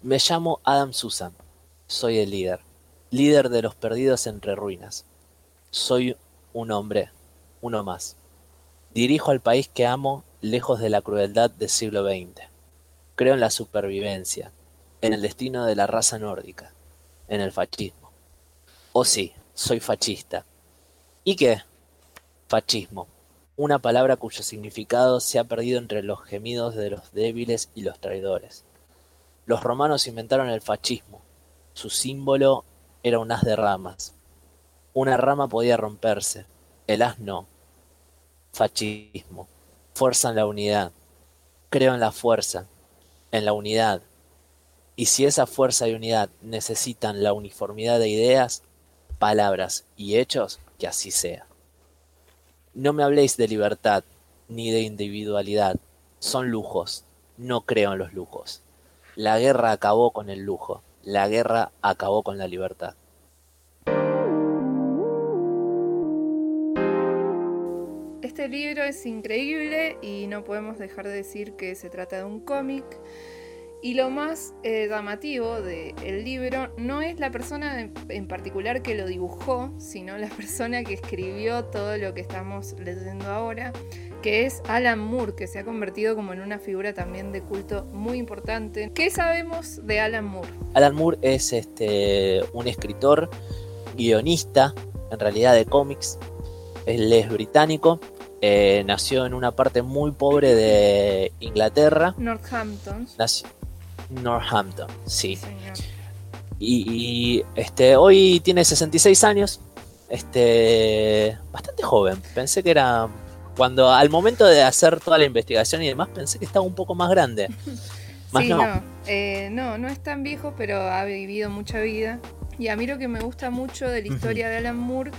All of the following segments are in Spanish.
Me llamo Adam Susan. Soy el líder. Líder de los perdidos entre ruinas. Soy un hombre, uno más. Dirijo al país que amo lejos de la crueldad del siglo XX. Creo en la supervivencia, en el destino de la raza nórdica, en el fascismo. Oh sí, soy fascista. ¿Y qué? Fascismo, una palabra cuyo significado se ha perdido entre los gemidos de los débiles y los traidores. Los romanos inventaron el fascismo. Su símbolo era un haz de ramas. Una rama podía romperse, el haz no. Fascismo. Fuerza en la unidad. Creo en la fuerza, en la unidad. Y si esa fuerza y unidad necesitan la uniformidad de ideas, palabras y hechos, que así sea. No me habléis de libertad ni de individualidad. Son lujos. No creo en los lujos. La guerra acabó con el lujo. La guerra acabó con la libertad. Este libro es increíble y no podemos dejar de decir que se trata de un cómic. Y lo más eh, llamativo del libro no es la persona en, en, particular que lo dibujó, sino la persona que escribió todo lo que estamos leyendo ahora, que es Alan Moore, que se ha convertido como en una figura también de culto muy importante. ¿Qué sabemos de Alan Moore? Alan Moore es este, un escritor, guionista, en realidad de cómics. Él es británico, eh, nació en una parte muy pobre de Inglaterra. Northampton. Nació, Northampton, sí. Y, y, este, hoy tiene 66 años. Este, bastante joven. Pensé que era. Cuando al momento de hacer toda la investigación y demás, pensé que estaba un poco más grande. Más sí, no. No. Eh, no, no es tan viejo, pero ha vivido mucha vida. Y a mí lo que me gusta mucho de la historia uh -huh. de Alan Moore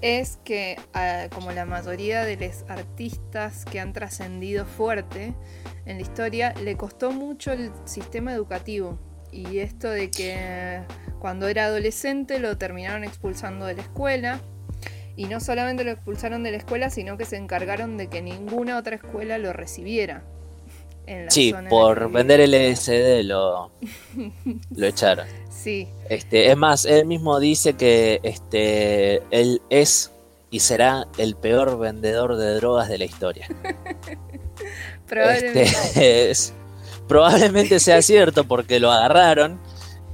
es que, uh, como la mayoría de los artistas que han trascendido fuerte, en la historia, le costó mucho el sistema educativo. Y esto de que cuando era adolescente lo terminaron expulsando de la escuela. Y no solamente lo expulsaron de la escuela, sino que se encargaron de que ninguna otra escuela lo recibiera. sí, por vender LSD lo, lo echaron. Sí. Este, es más, él mismo dice que este, él es y será el peor vendedor de drogas de la historia. Probablemente. Este, es, probablemente sea cierto porque lo agarraron.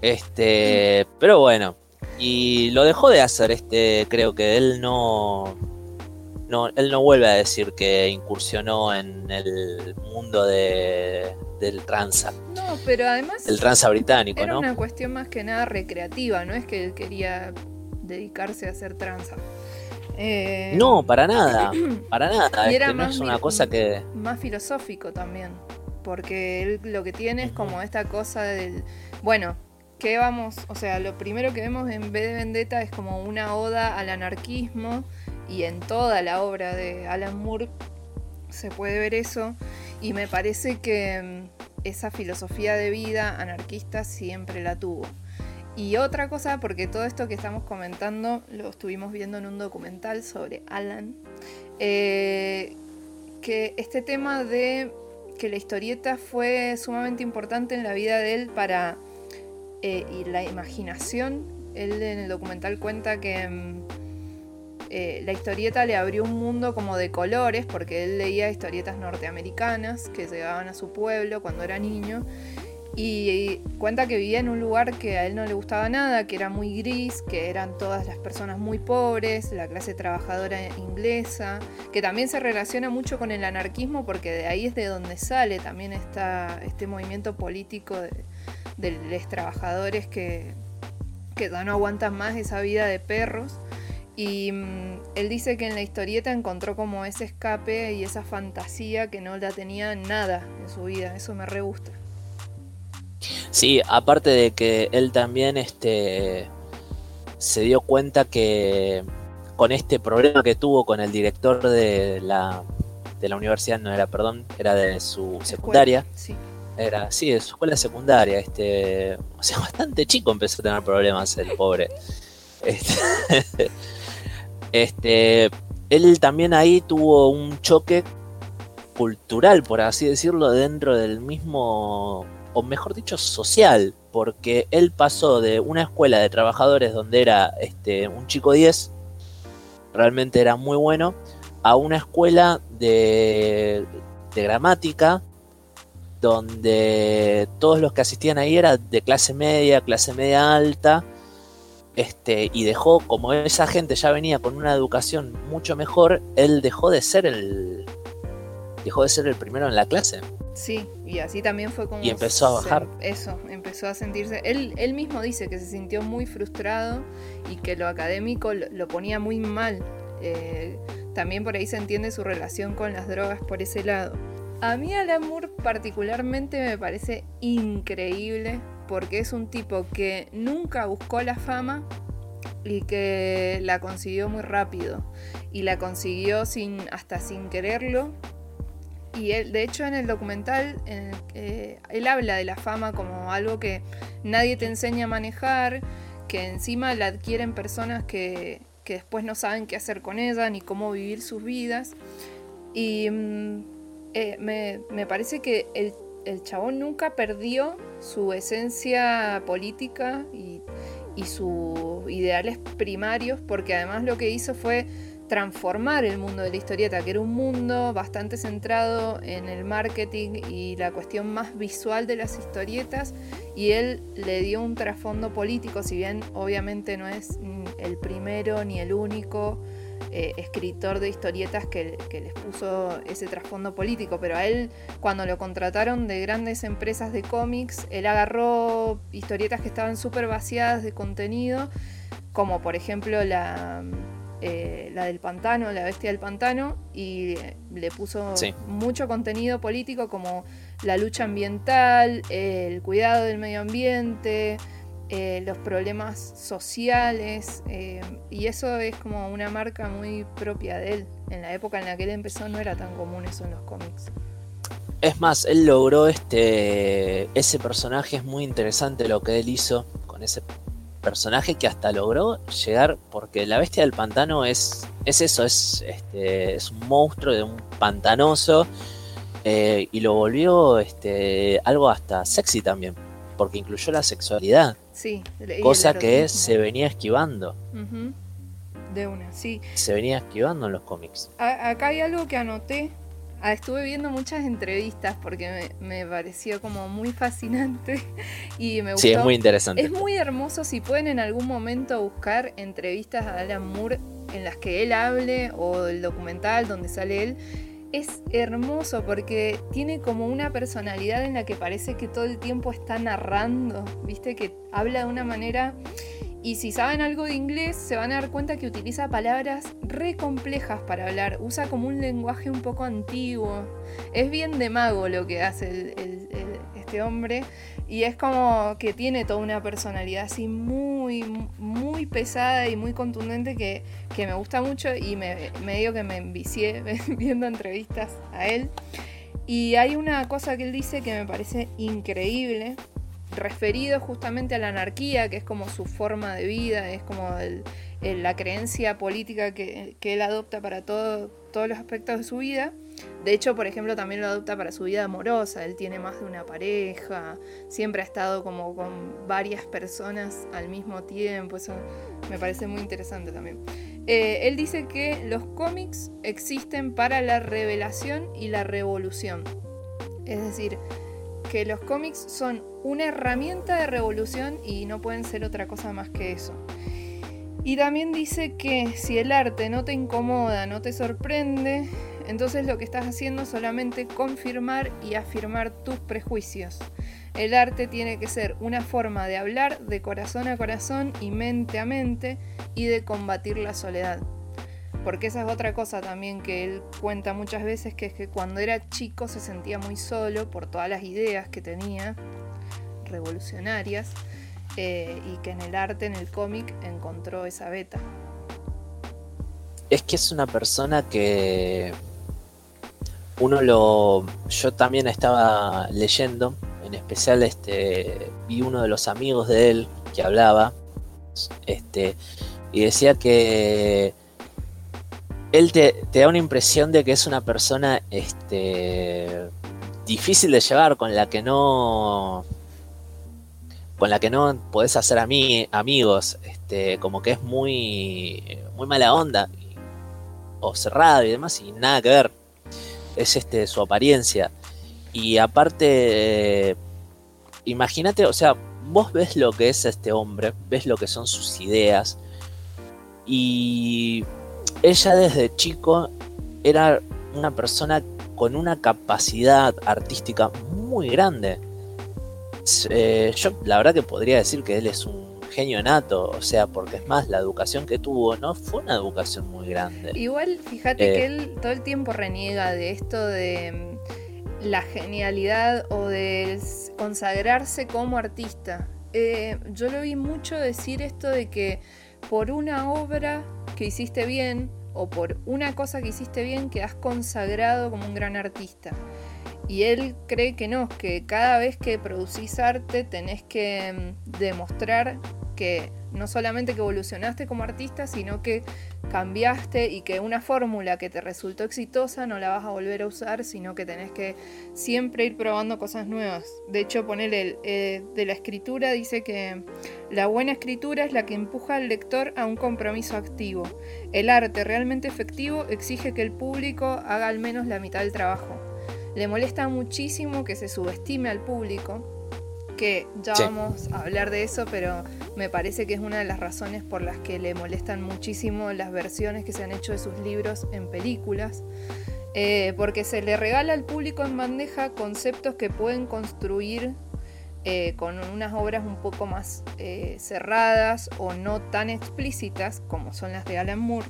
Este, pero bueno. Y lo dejó de hacer. Este, creo que él no. No, él no vuelve a decir que incursionó en el mundo de, del tranza. No, pero además. El tranza británico, era ¿no? una cuestión más que nada recreativa, no es que él quería dedicarse a hacer tranza. Eh, no, para nada, para nada. Y era este, no más es una cosa que. Más filosófico también. Porque él lo que tiene es como esta cosa del. Bueno, ¿qué vamos? O sea, lo primero que vemos en B de Vendetta es como una oda al anarquismo. Y en toda la obra de Alan Moore se puede ver eso. Y me parece que mm, esa filosofía de vida anarquista siempre la tuvo. Y otra cosa, porque todo esto que estamos comentando lo estuvimos viendo en un documental sobre Alan, eh, que este tema de que la historieta fue sumamente importante en la vida de él para eh, y la imaginación, él en el documental cuenta que mm, eh, la historieta le abrió un mundo como de colores, porque él leía historietas norteamericanas que llegaban a su pueblo cuando era niño y cuenta que vivía en un lugar que a él no le gustaba nada, que era muy gris, que eran todas las personas muy pobres, la clase trabajadora inglesa, que también se relaciona mucho con el anarquismo porque de ahí es de donde sale también este movimiento político de, los trabajadores que, que no aguantan más esa vida de perros. Y mmm, él dice que en la historieta encontró como ese escape y esa fantasía que no la tenía nada en su vida, eso me re gusta. Sí, aparte de que él también este, se dio cuenta que con este problema que tuvo con el director de la, de la universidad, no era, perdón, era de su secundaria. Sí. Era, sí, de su escuela secundaria. Este, o sea, bastante chico empezó a tener problemas el pobre. Este, este, él también ahí tuvo un choque cultural, por así decirlo, dentro del mismo, o mejor dicho, social, porque él pasó de una escuela de trabajadores donde era este, un chico 10, realmente era muy bueno, a una escuela de, de gramática donde todos los que asistían ahí eran de clase media, clase media alta, este, y dejó, como esa gente ya venía con una educación mucho mejor, él dejó de ser el. dejó de ser el primero en la clase. Sí, y así también fue como. Y empezó a bajar. eso, empezó a sentirse. Él, él mismo dice que se sintió muy frustrado y que lo académico lo, ponía muy mal. Eh, también por ahí se entiende su relación con las drogas por ese lado. A mí Alan Moore particularmente me parece increíble porque es un tipo que nunca buscó la fama y que la consiguió muy rápido. Y la consiguió sin hasta sin quererlo. Y él, de hecho en el documental él habla de la fama como algo que nadie te enseña a manejar que encima la adquieren personas que, que después no saben qué hacer con ella ni cómo vivir sus vidas. Y mm, eh, me, parece que el, chabón nunca perdió su esencia política y, sus ideales primarios, porque además lo que hizo fue transformar el mundo de la historieta, que era un mundo bastante centrado en el marketing y la cuestión más visual de las historietas, y él le dio un trasfondo político, si bien obviamente no es el primero ni el único eh, escritor de historietas que, les puso ese trasfondo político, pero a él cuando lo contrataron de grandes empresas de cómics, él agarró historietas que estaban súper vaciadas de contenido, como por ejemplo la, eh, la del pantano, la bestia del pantano, y le puso mucho contenido político como la lucha ambiental, el cuidado del medio ambiente, eh, los problemas sociales, eh, y eso es como una marca muy propia de él. En la época en la que él empezó no era tan común eso en los cómics. Es más, él logró este. Ese personaje es muy interesante lo que él hizo con ese personaje que hasta logró llegar. Porque la bestia del pantano es. Es eso, es, este, es un monstruo de un pantanoso. Eh, y lo volvió este, algo hasta sexy también. Porque incluyó la sexualidad. Sí. Cosa que se venía esquivando. De una, sí. Se venía esquivando en los cómics. acá hay algo que anoté. Ah, estuve viendo muchas entrevistas porque me, pareció como muy fascinante y me gustó. Sí, es muy interesante. Es muy hermoso si pueden en algún momento buscar entrevistas a Alan Moore en las que él hable o el documental donde sale él es hermoso porque tiene como una personalidad en la que parece que todo el tiempo está narrando, viste, que habla de una manera... Y si saben algo de inglés, se van a dar cuenta que utiliza palabras re complejas para hablar. Usa como un lenguaje un poco antiguo. Es bien de mago lo que hace este hombre. Y es como que tiene toda una personalidad así muy, muy pesada y muy contundente que, me gusta mucho y me, digo que me envicié viendo entrevistas a él. Y hay una cosa que él dice que me parece increíble, referido justamente a la anarquía, que es como su forma de vida, es como la creencia política que, él adopta para todos los aspectos de su vida. De hecho, por ejemplo, también lo adopta para su vida amorosa. Él tiene más de una pareja, siempre ha estado como con varias personas al mismo tiempo. Eso me parece muy interesante también. Eh, él dice que los cómics existen para la revelación y la revolución. Es decir, que los cómics son una herramienta de revolución y no pueden ser otra cosa más que eso. Y también dice que si el arte no te incomoda, no te sorprende, entonces lo que estás haciendo es solamente confirmar y afirmar tus prejuicios. El arte tiene que ser una forma de hablar de corazón a corazón y mente a mente y de combatir la soledad. Porque esa es otra cosa también que él cuenta muchas veces, que es que cuando era chico se sentía muy solo por todas las ideas que tenía, revolucionarias, eh, y que en el arte, en el cómic, encontró esa beta. Es que es una persona que uno lo. Yo también estaba leyendo, en especial este. Vi uno de los amigos de él que hablaba. Este. Y decía que él te, da una impresión de que es una persona este, difícil de llevar, con la que no. con la que no podés hacer amigos, este, como que es muy, muy mala onda, o cerrado y demás, y nada que ver. Es este su apariencia. Y aparte, imagínate, o sea, vos ves lo que es este hombre, ves lo que son sus ideas, y ella desde chico era una persona con una capacidad artística muy grande. Eh, yo la verdad que podría decir que él es un genio nato, o sea, porque es más, la educación que tuvo no fue una educación muy grande. Igual, fíjate que eh, él todo el tiempo reniega de esto de mm, la genialidad o de consagrarse como artista. Eh, yo lo vi mucho decir esto de que por una obra que hiciste bien o por una cosa que hiciste bien que has consagrado como un gran artista. Y él cree que no, que cada vez que producís arte tenés que mm, demostrar que no solamente que evolucionaste como artista, sino que cambiaste y que una fórmula que te resultó exitosa no la vas a volver a usar, sino que tenés que siempre ir probando cosas nuevas. De hecho, ponerle eh, de la escritura dice que la buena escritura es la que empuja al lector a un compromiso activo. El arte realmente efectivo exige que el público haga al menos la mitad del trabajo. Le molesta muchísimo que se subestime al público que ya vamos a hablar de eso, pero me parece que es una de las razones por las que le molestan muchísimo las versiones que se han hecho de sus libros en películas. Eh, porque se le regala al público en bandeja conceptos que pueden construir eh, con unas obras un poco más eh, cerradas o no tan explícitas como son las de Alan Moore.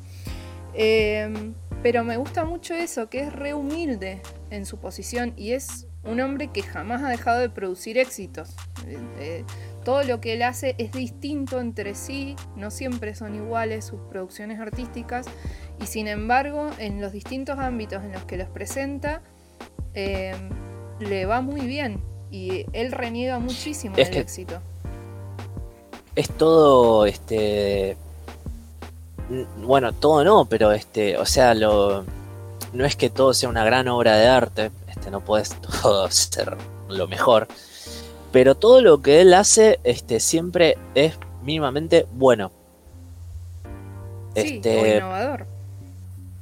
pero me gusta mucho eso, que es re humilde en su posición y es un hombre que jamás ha dejado de producir éxitos. Eh, eh, todo lo que él hace es distinto entre sí, no siempre son iguales sus producciones artísticas y sin embargo en los distintos ámbitos en los que los presenta eh, le va muy bien y él reniega muchísimo del éxito. Es todo, este, bueno, todo no, pero este, o sea, lo, no es que todo sea una gran obra de arte, no puedes todo ser lo mejor. Pero todo lo que él hace este, siempre es mínimamente bueno. este, o innovador.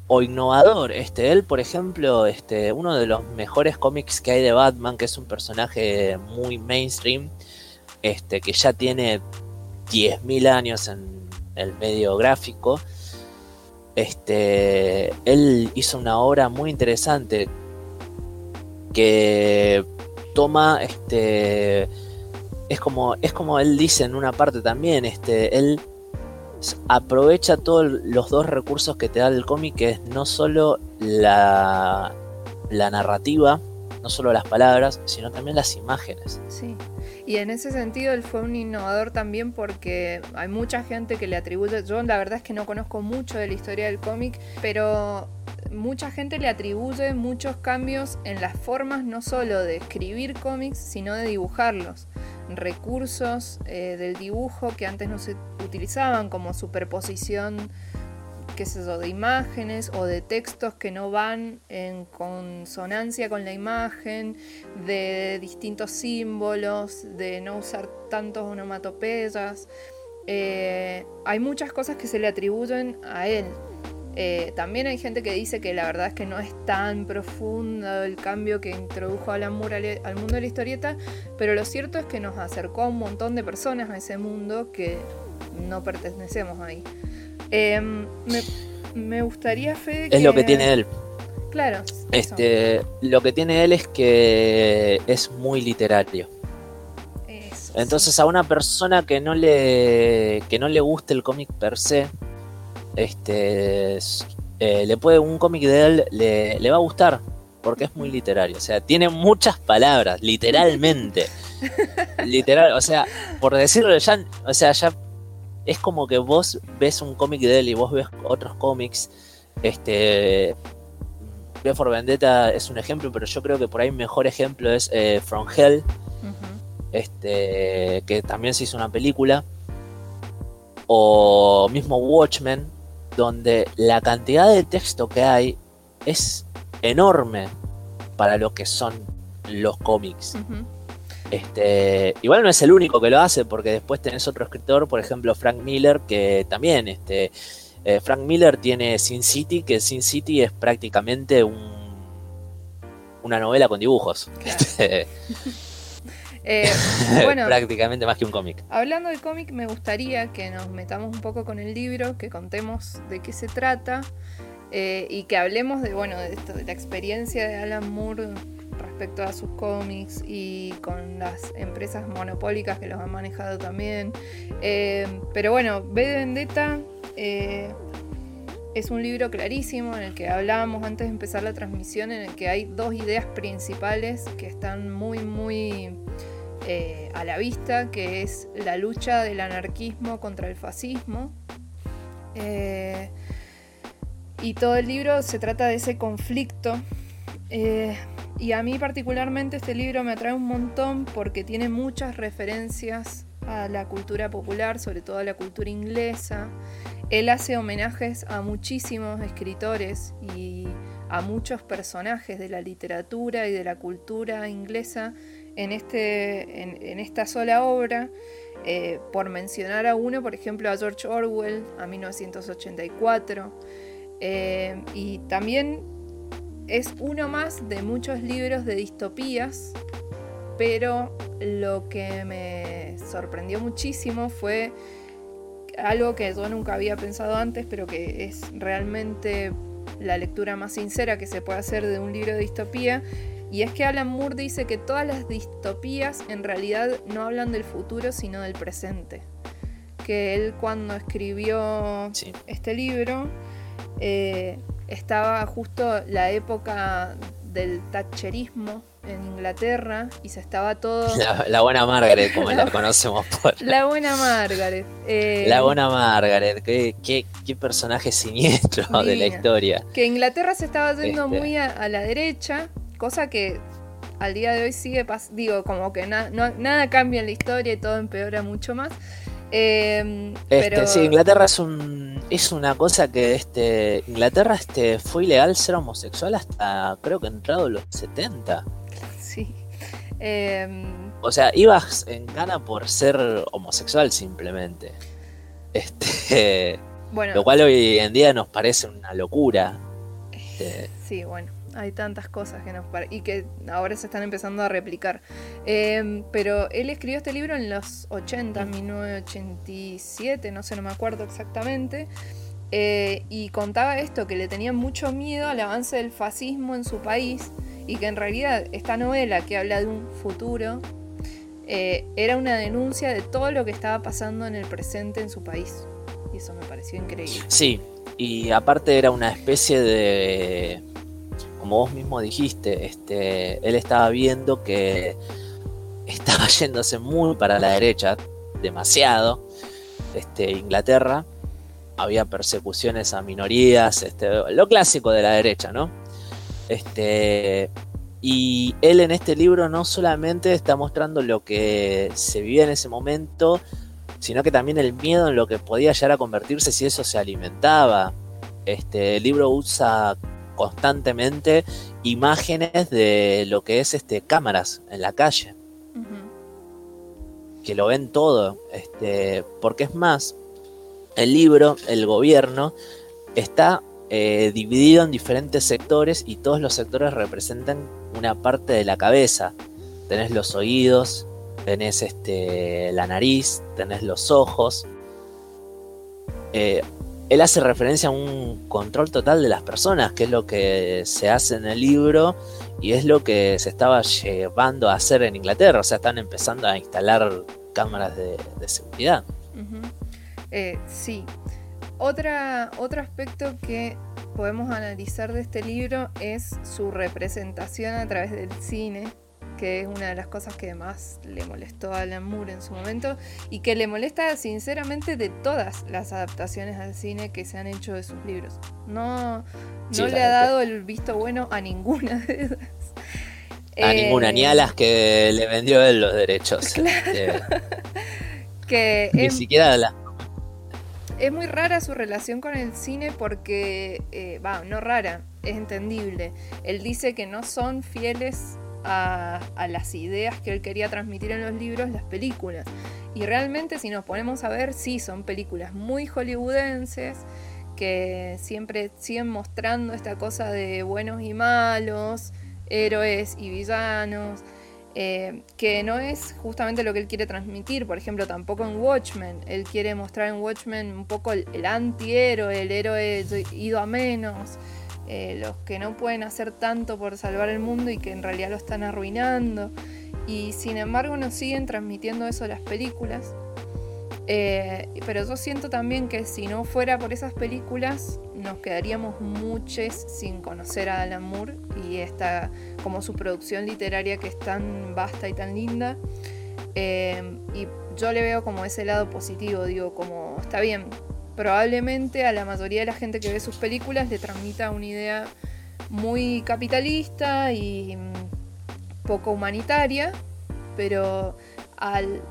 O innovador. Este, él, por ejemplo, este, uno de los mejores cómics que hay de Batman, que es un personaje muy mainstream, este, que ya tiene 10.000 años en el medio gráfico. Este, él hizo una obra muy interesante que toma este es como es como él dice en una parte también este él aprovecha todos los dos recursos que te da el cómic que es no solo la, la narrativa no solo las palabras sino también las imágenes. Sí. Y en ese sentido él fue un innovador también porque hay mucha gente que le atribuye, yo la verdad es que no conozco mucho de la historia del cómic, pero mucha gente le atribuye muchos cambios en las formas no solo de escribir cómics, sino de dibujarlos. Recursos eh, del dibujo que antes no se utilizaban, como superposición qué sé yo, de imágenes o de textos que no van en consonancia con la imagen, de distintos símbolos, de no usar tantos onomatopeyas. Eh, hay muchas cosas que se le atribuyen a él. Eh, también hay gente que dice que la verdad es que no es tan profundo el cambio que introdujo Alan Moore al, mundo de la historieta, pero lo cierto es que nos acercó a un montón de personas a ese mundo que no pertenecemos ahí. Em, me, gustaría, Fede, Es lo que tiene él. Claro. Este, lo que tiene él es que es muy literario. Entonces a una persona que no le que no le guste el cómic per se, este, eh, le puede un cómic de él le, le, va a gustar porque es muy literario. O sea, tiene muchas palabras, literalmente. Literal, o sea, por decirlo ya, o sea, ya es como que vos ves un cómic de él y vos ves otros cómics. Este. For Vendetta es un ejemplo, pero yo creo que por ahí mejor ejemplo es eh, From Hell. Este. Que también se hizo una película. O mismo Watchmen. Donde la cantidad de texto que hay es enorme para lo que son los cómics. Este, igual no es el único que lo hace, porque después tenés otro escritor, por ejemplo Frank Miller, que también, este, eh, Frank Miller tiene Sin City, que Sin City es prácticamente un, una novela con dibujos. Este, eh, bueno, prácticamente más que un cómic. Hablando de cómic, me gustaría que nos metamos un poco con el libro, que contemos de qué se trata eh, y que hablemos de, bueno, de, esto, de la experiencia de Alan Moore respecto a sus cómics y con las empresas monopólicas que los han manejado también. Eh, pero bueno, B de Vendetta es un libro clarísimo en el que hablábamos antes de empezar la transmisión, en el que hay dos ideas principales que están muy, muy eh, a la vista, que es la lucha del anarquismo contra el fascismo. Eh, y todo el libro se trata de ese conflicto. Eh, y a mí particularmente este libro me atrae un montón porque tiene muchas referencias a la cultura popular, sobre todo a la cultura inglesa. Él hace homenajes a muchísimos escritores y a muchos personajes de la literatura y de la cultura inglesa en, este, en, esta sola obra. Eh, por mencionar a uno, por ejemplo, a George Orwell, a 1984. Eh, y también es uno más de muchos libros de distopías, pero lo que me sorprendió muchísimo fue algo que yo nunca había pensado antes, pero que es realmente la lectura más sincera que se puede hacer de un libro de distopía. Y es que Alan Moore dice que todas las distopías en realidad no hablan del futuro, sino del presente. Que él cuando escribió este libro eh, estaba justo la época del Thatcherismo en Inglaterra y se estaba todo. La, buena Margaret, como la, conocemos por. La buena Margaret. Eh, la buena Margaret, qué, qué, personaje siniestro de la historia. Que Inglaterra se estaba yendo este. muy a, la derecha, cosa que al día de hoy sigue, digo, como que nada cambia en la historia y todo empeora mucho más. Em, este, Sí, Inglaterra es un es una cosa que este Inglaterra este fue ilegal ser homosexual hasta creo que entrado los 70. Sí. Em, o sea, ibas en gana por ser homosexual simplemente. Este, bueno, lo cual hoy en día nos parece una locura. Este, sí, bueno hay tantas cosas que nos y que ahora se están empezando a replicar. Em, pero él escribió este libro en los 80, 1987, no sé, no me acuerdo exactamente. Eh, y contaba esto, que le tenía mucho miedo al avance del fascismo en su país y que en realidad esta novela que habla de un futuro eh, era una denuncia de todo lo que estaba pasando en el presente en su país. Y eso me pareció increíble. Sí, y aparte era una especie de como vos mismo dijiste, este, él estaba viendo que estaba yéndose muy para la derecha, demasiado. Este, Inglaterra, había persecuciones a minorías, este, lo clásico de la derecha, ¿no? Este, y él en este libro no solamente está mostrando lo que se vivía en ese momento, sino que también el miedo en lo que podía llegar a convertirse si eso se alimentaba. Este, el libro usa constantemente imágenes de lo que es este cámaras en la calle. Que lo ven todo. Este, porque es más, el libro, el gobierno, está eh, dividido en diferentes sectores y todos los sectores representan una parte de la cabeza. Tenés los oídos, tenés este, la nariz, tenés los ojos. Eh, él hace referencia a un control total de las personas, que es lo que se hace en el libro y es lo que se estaba llevando a hacer en Inglaterra. O sea, están empezando a instalar cámaras de, seguridad. Eh, sí. Otro aspecto que podemos analizar de este libro es su representación a través del cine que es una de las cosas que más le molestó a Alan Moore en su momento y que le molesta sinceramente de todas las adaptaciones al cine que se han hecho de sus libros. No, no le ha dado el visto bueno a ninguna de ellas. A ninguna, ni a las que le vendió él los derechos. que ni siquiera a las es muy rara su relación con el cine porque, eh, va, no rara, es entendible. Él dice que no son fieles a, las ideas que él quería transmitir en los libros, las películas. Y realmente si nos ponemos a ver, sí, son películas muy hollywoodenses que siempre siguen mostrando esta cosa de buenos y malos, héroes y villanos. Eh, que no es justamente lo que él quiere transmitir, por ejemplo, tampoco en Watchmen. Él quiere mostrar en Watchmen un poco el, antihéroe, el héroe ido a menos, eh, los que no pueden hacer tanto por salvar el mundo y que en realidad lo están arruinando. Y sin embargo nos siguen transmitiendo eso las películas. Eh, pero yo siento también que si no fuera por esas películas, nos quedaríamos muchos sin conocer a Alan Moore y esta, como su producción literaria que es tan vasta y tan linda. Eh, y yo le veo como ese lado positivo, digo, como está bien, probablemente a la mayoría de la gente que ve sus películas le transmita una idea muy capitalista y mm, poco humanitaria, pero al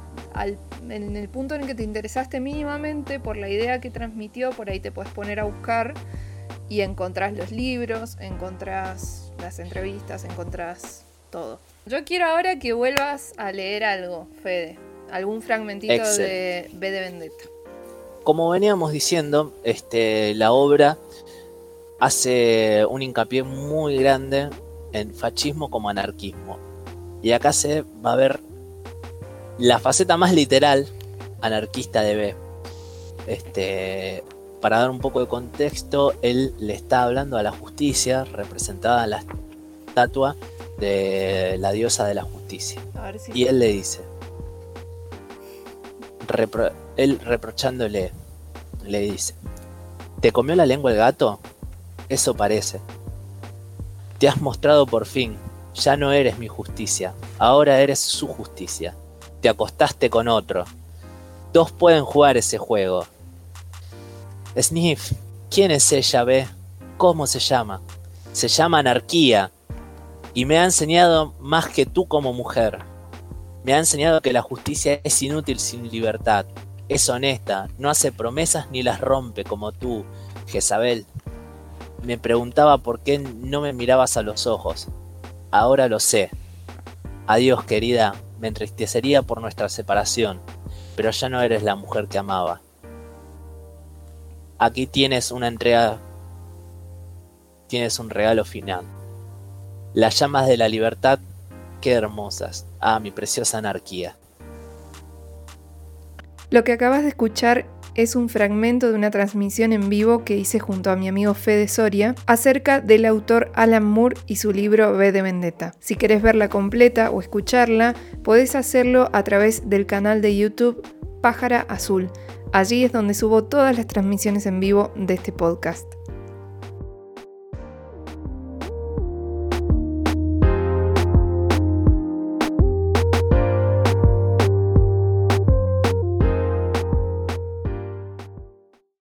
en el punto en el que te interesaste mínimamente por la idea que transmitió, por ahí te puedes poner a buscar y encontrás los libros, encontrás las entrevistas, encontrás todo. Yo quiero ahora que vuelvas a leer algo, Fede, algún fragmentito de B de Vendetta. Como veníamos diciendo, este, la obra hace un hincapié muy grande en fascismo como anarquismo. Y acá se va a ver la faceta más literal anarquista de B. Este, para dar un poco de contexto, él le está hablando a la justicia, representada en la estatua de la diosa de la justicia. y él le dice, él reprochándole, le dice, ¿te comió la lengua el gato? Eso parece. Te has mostrado por fin, ya no eres mi justicia, ahora eres su justicia te acostaste con otro. Dos pueden jugar ese juego. Sniff, ¿quién es ella, ve? ¿Cómo se llama? Se llama anarquía. Y me ha enseñado más que tú como mujer. Me ha enseñado que la justicia es inútil sin libertad. Es honesta, no hace promesas ni las rompe como tú, Jezabel. Me preguntaba por qué no me mirabas a los ojos. Ahora lo sé. Adiós, querida, me entristecería por nuestra separación, pero ya no eres la mujer que amaba. Aquí tienes una entrega, tienes un regalo final. Las llamas de la libertad, qué hermosas. Ah, mi preciosa anarquía. Lo que acabas de escuchar es un fragmento de una transmisión en vivo que hice junto a mi amigo Fede Soria acerca del autor Alan Moore y su libro B de Vendetta. Si querés verla completa o escucharla, podés hacerlo a través del canal de YouTube Pájara Azul. Allí es donde subo todas las transmisiones en vivo de este podcast.